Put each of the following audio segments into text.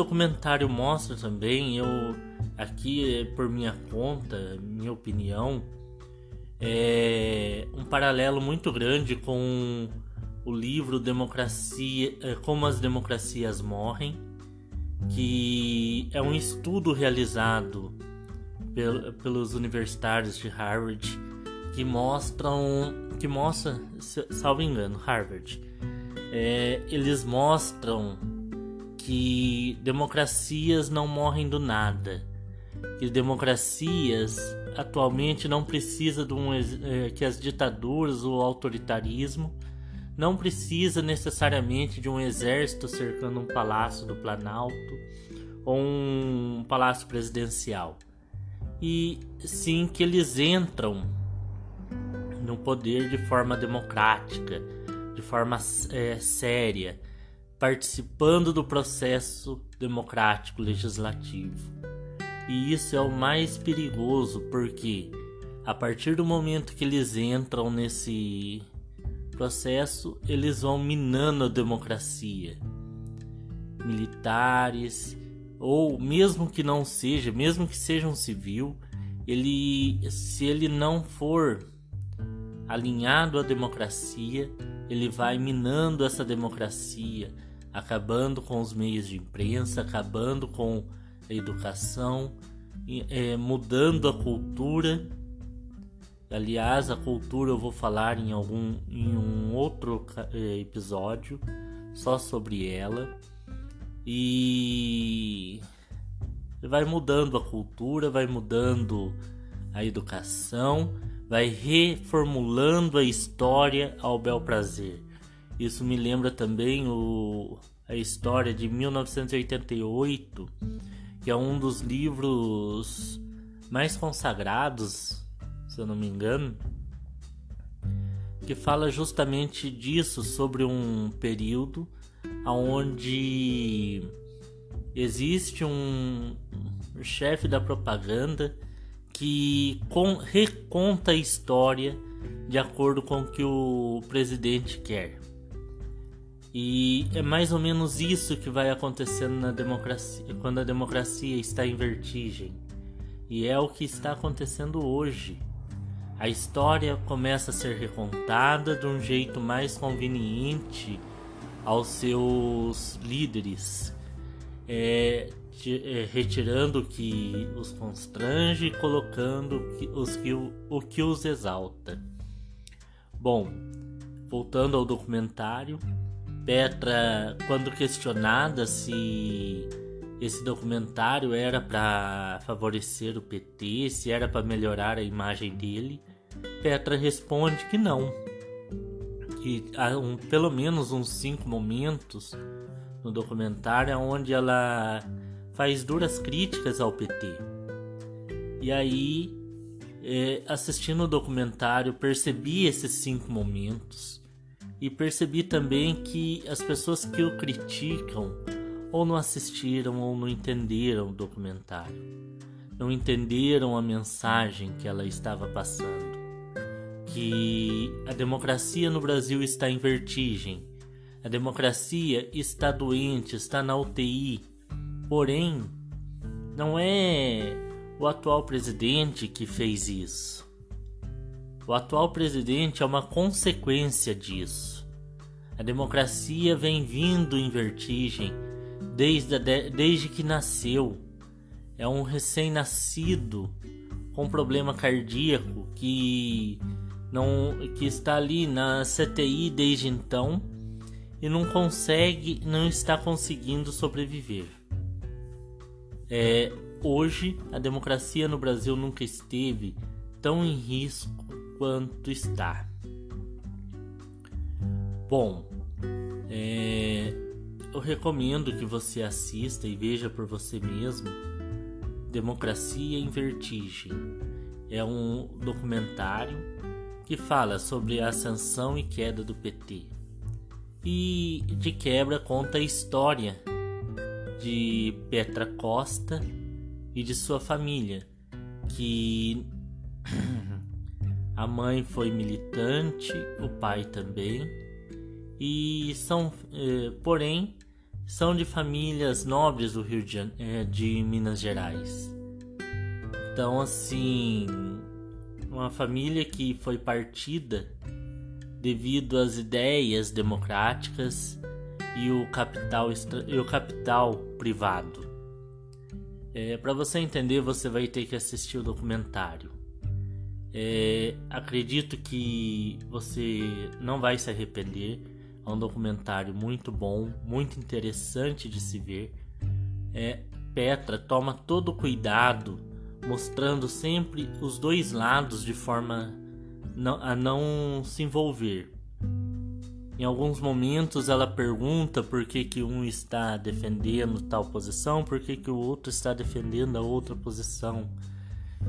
Documentário mostra também, eu aqui por minha conta, minha opinião, é um paralelo muito grande com o livro Democracia, é, Como as Democracias Morrem, que é um estudo realizado pelos universitários de Harvard que mostram que mostra, salvo engano, Harvard, é, eles mostram que democracias não morrem do nada, que democracias atualmente não precisa de um é, que as ditaduras ou autoritarismo não precisa necessariamente de um exército cercando um palácio do Planalto ou um palácio presidencial. E sim que eles entram no poder de forma democrática, de forma é, séria, participando do processo democrático legislativo. E isso é o mais perigoso porque a partir do momento que eles entram nesse processo, eles vão minando a democracia. Militares, ou mesmo que não seja, mesmo que seja um civil, ele, se ele não for alinhado à democracia, ele vai minando essa democracia, acabando com os meios de imprensa, acabando com a educação, é, mudando a cultura. Aliás, a cultura eu vou falar em algum em um outro é, episódio só sobre ela e vai mudando a cultura, vai mudando a educação, vai reformulando a história ao bel prazer. Isso me lembra também o, a história de 1988, que é um dos livros mais consagrados, se eu não me engano, que fala justamente disso, sobre um período onde existe um chefe da propaganda que reconta a história de acordo com o que o presidente quer. E é mais ou menos isso que vai acontecendo na democracia, quando a democracia está em vertigem. E é o que está acontecendo hoje. A história começa a ser recontada de um jeito mais conveniente aos seus líderes, é, é, retirando o que os constrange e colocando os que, o que os exalta. Bom, voltando ao documentário, Petra, quando questionada se esse documentário era para favorecer o PT, se era para melhorar a imagem dele, Petra responde que não. Que há um, pelo menos uns cinco momentos no documentário onde ela faz duras críticas ao PT. E aí, é, assistindo o documentário, percebi esses cinco momentos e percebi também que as pessoas que o criticam ou não assistiram ou não entenderam o documentário, não entenderam a mensagem que ela estava passando. Que a democracia no Brasil está em vertigem, a democracia está doente, está na UTI. Porém, não é o atual presidente que fez isso. O atual presidente é uma consequência disso. A democracia vem vindo em vertigem desde, desde que nasceu. É um recém-nascido com problema cardíaco que não que está ali na CTI desde então e não consegue, não está conseguindo sobreviver. É, hoje a democracia no Brasil nunca esteve tão em risco quanto está. Bom, é, eu recomendo que você assista e veja por você mesmo Democracia em Vertigem. É um documentário que fala sobre a ascensão e queda do PT. E de quebra conta a história de Petra Costa e de sua família, que a mãe foi militante, o pai também, e são, eh, porém, são de famílias nobres do Rio de, é, de Minas Gerais. Então, assim, uma família que foi partida devido às ideias democráticas e o capital, e o capital privado. É, Para você entender, você vai ter que assistir o documentário. É, acredito que você não vai se arrepender. É um documentário muito bom, muito interessante de se ver. É, Petra toma todo o cuidado, mostrando sempre os dois lados de forma a não se envolver. Em alguns momentos ela pergunta por que, que um está defendendo tal posição, por que, que o outro está defendendo a outra posição.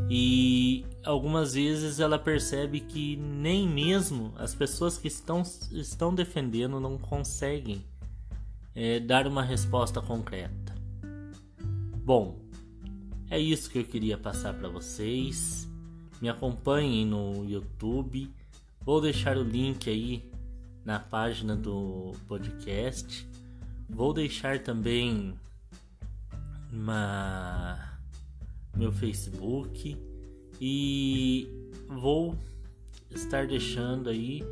E algumas vezes ela percebe que nem mesmo as pessoas que estão, estão defendendo não conseguem é, dar uma resposta concreta. Bom, é isso que eu queria passar para vocês. Me acompanhem no YouTube. Vou deixar o link aí na página do podcast. Vou deixar também uma meu Facebook e vou estar deixando aí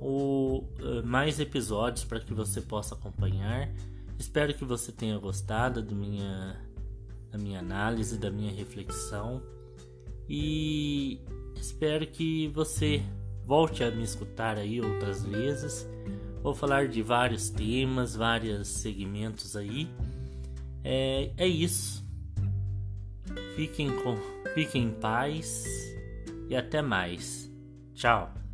o, uh, mais episódios para que você possa acompanhar. Espero que você tenha gostado da minha, da minha análise, da minha reflexão e espero que você volte a me escutar aí outras vezes. Vou falar de vários temas, vários segmentos aí. É, é isso. Fiquem, com, fiquem em paz e até mais. Tchau.